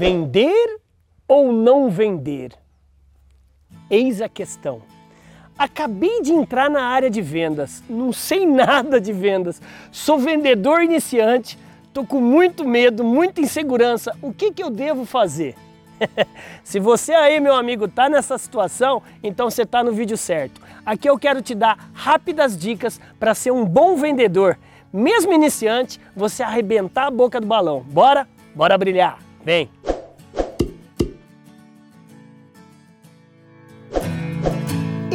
Vender ou não vender? Eis a questão. Acabei de entrar na área de vendas, não sei nada de vendas, sou vendedor iniciante, estou com muito medo, muita insegurança. O que, que eu devo fazer? Se você aí, meu amigo, está nessa situação, então você está no vídeo certo. Aqui eu quero te dar rápidas dicas para ser um bom vendedor. Mesmo iniciante, você arrebentar a boca do balão. Bora? Bora brilhar. Vem!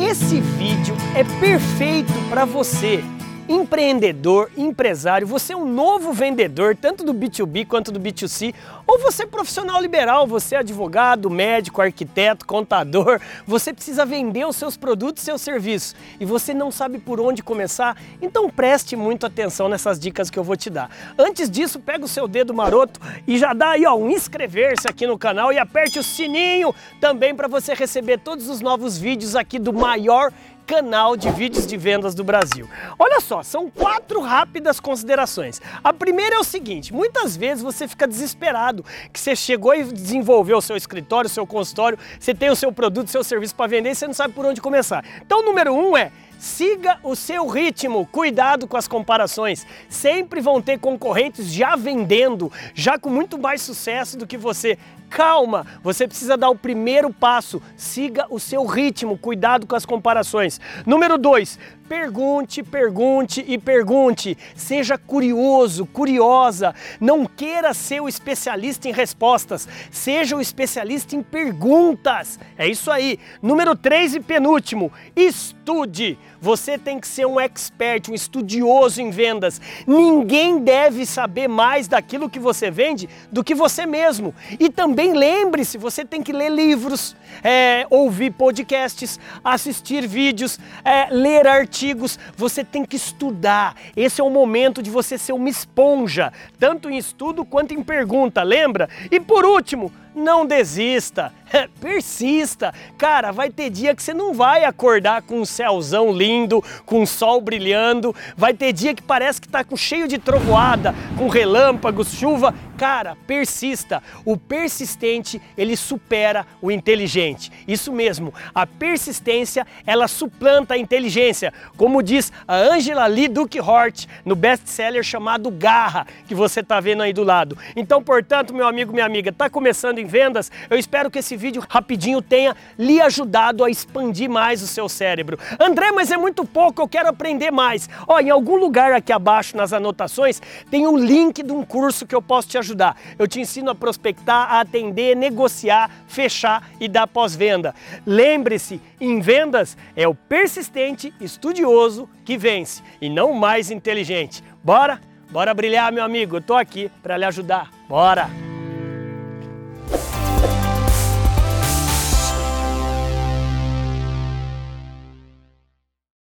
Esse vídeo é perfeito para você empreendedor, empresário, você é um novo vendedor, tanto do B2B quanto do B2C, ou você é profissional liberal, você é advogado, médico, arquiteto, contador, você precisa vender os seus produtos e seus serviços e você não sabe por onde começar, então preste muito atenção nessas dicas que eu vou te dar. Antes disso, pega o seu dedo maroto e já dá aí ó, um inscrever-se aqui no canal e aperte o sininho também para você receber todos os novos vídeos aqui do maior canal de vídeos de vendas do Brasil. Olha só, são quatro rápidas considerações. A primeira é o seguinte, muitas vezes você fica desesperado que você chegou e desenvolveu o seu escritório, o seu consultório, você tem o seu produto, o seu serviço para vender e você não sabe por onde começar. Então, número um é Siga o seu ritmo, cuidado com as comparações. Sempre vão ter concorrentes já vendendo, já com muito mais sucesso do que você. Calma, você precisa dar o primeiro passo. Siga o seu ritmo, cuidado com as comparações. Número 2, pergunte, pergunte e pergunte. Seja curioso, curiosa. Não queira ser o especialista em respostas, seja o especialista em perguntas. É isso aí. Número 3 e penúltimo, estude. Você tem que ser um expert, um estudioso em vendas. Ninguém deve saber mais daquilo que você vende do que você mesmo. E também lembre-se, você tem que ler livros, é, ouvir podcasts, assistir vídeos, é, ler artigos. Você tem que estudar. Esse é o momento de você ser uma esponja, tanto em estudo quanto em pergunta, lembra? E por último, não desista, persista. Cara, vai ter dia que você não vai acordar com um céuzão lindo, com um sol brilhando, vai ter dia que parece que tá com cheio de trovoada, com relâmpagos, chuva. Cara, persista. O persistente, ele supera o inteligente. Isso mesmo, a persistência, ela suplanta a inteligência. Como diz a Angela Lee Duke Hort no best-seller chamado Garra, que você tá vendo aí do lado. Então, portanto, meu amigo, minha amiga, tá começando em vendas, eu espero que esse vídeo rapidinho tenha lhe ajudado a expandir mais o seu cérebro. André, mas é muito pouco, eu quero aprender mais. Ó, em algum lugar aqui abaixo nas anotações tem um link de um curso que eu posso te ajudar. Eu te ensino a prospectar, a atender, negociar, fechar e dar pós-venda. Lembre-se, em vendas é o persistente, estudioso que vence e não o mais inteligente. Bora? Bora brilhar, meu amigo. Eu tô aqui para lhe ajudar. Bora!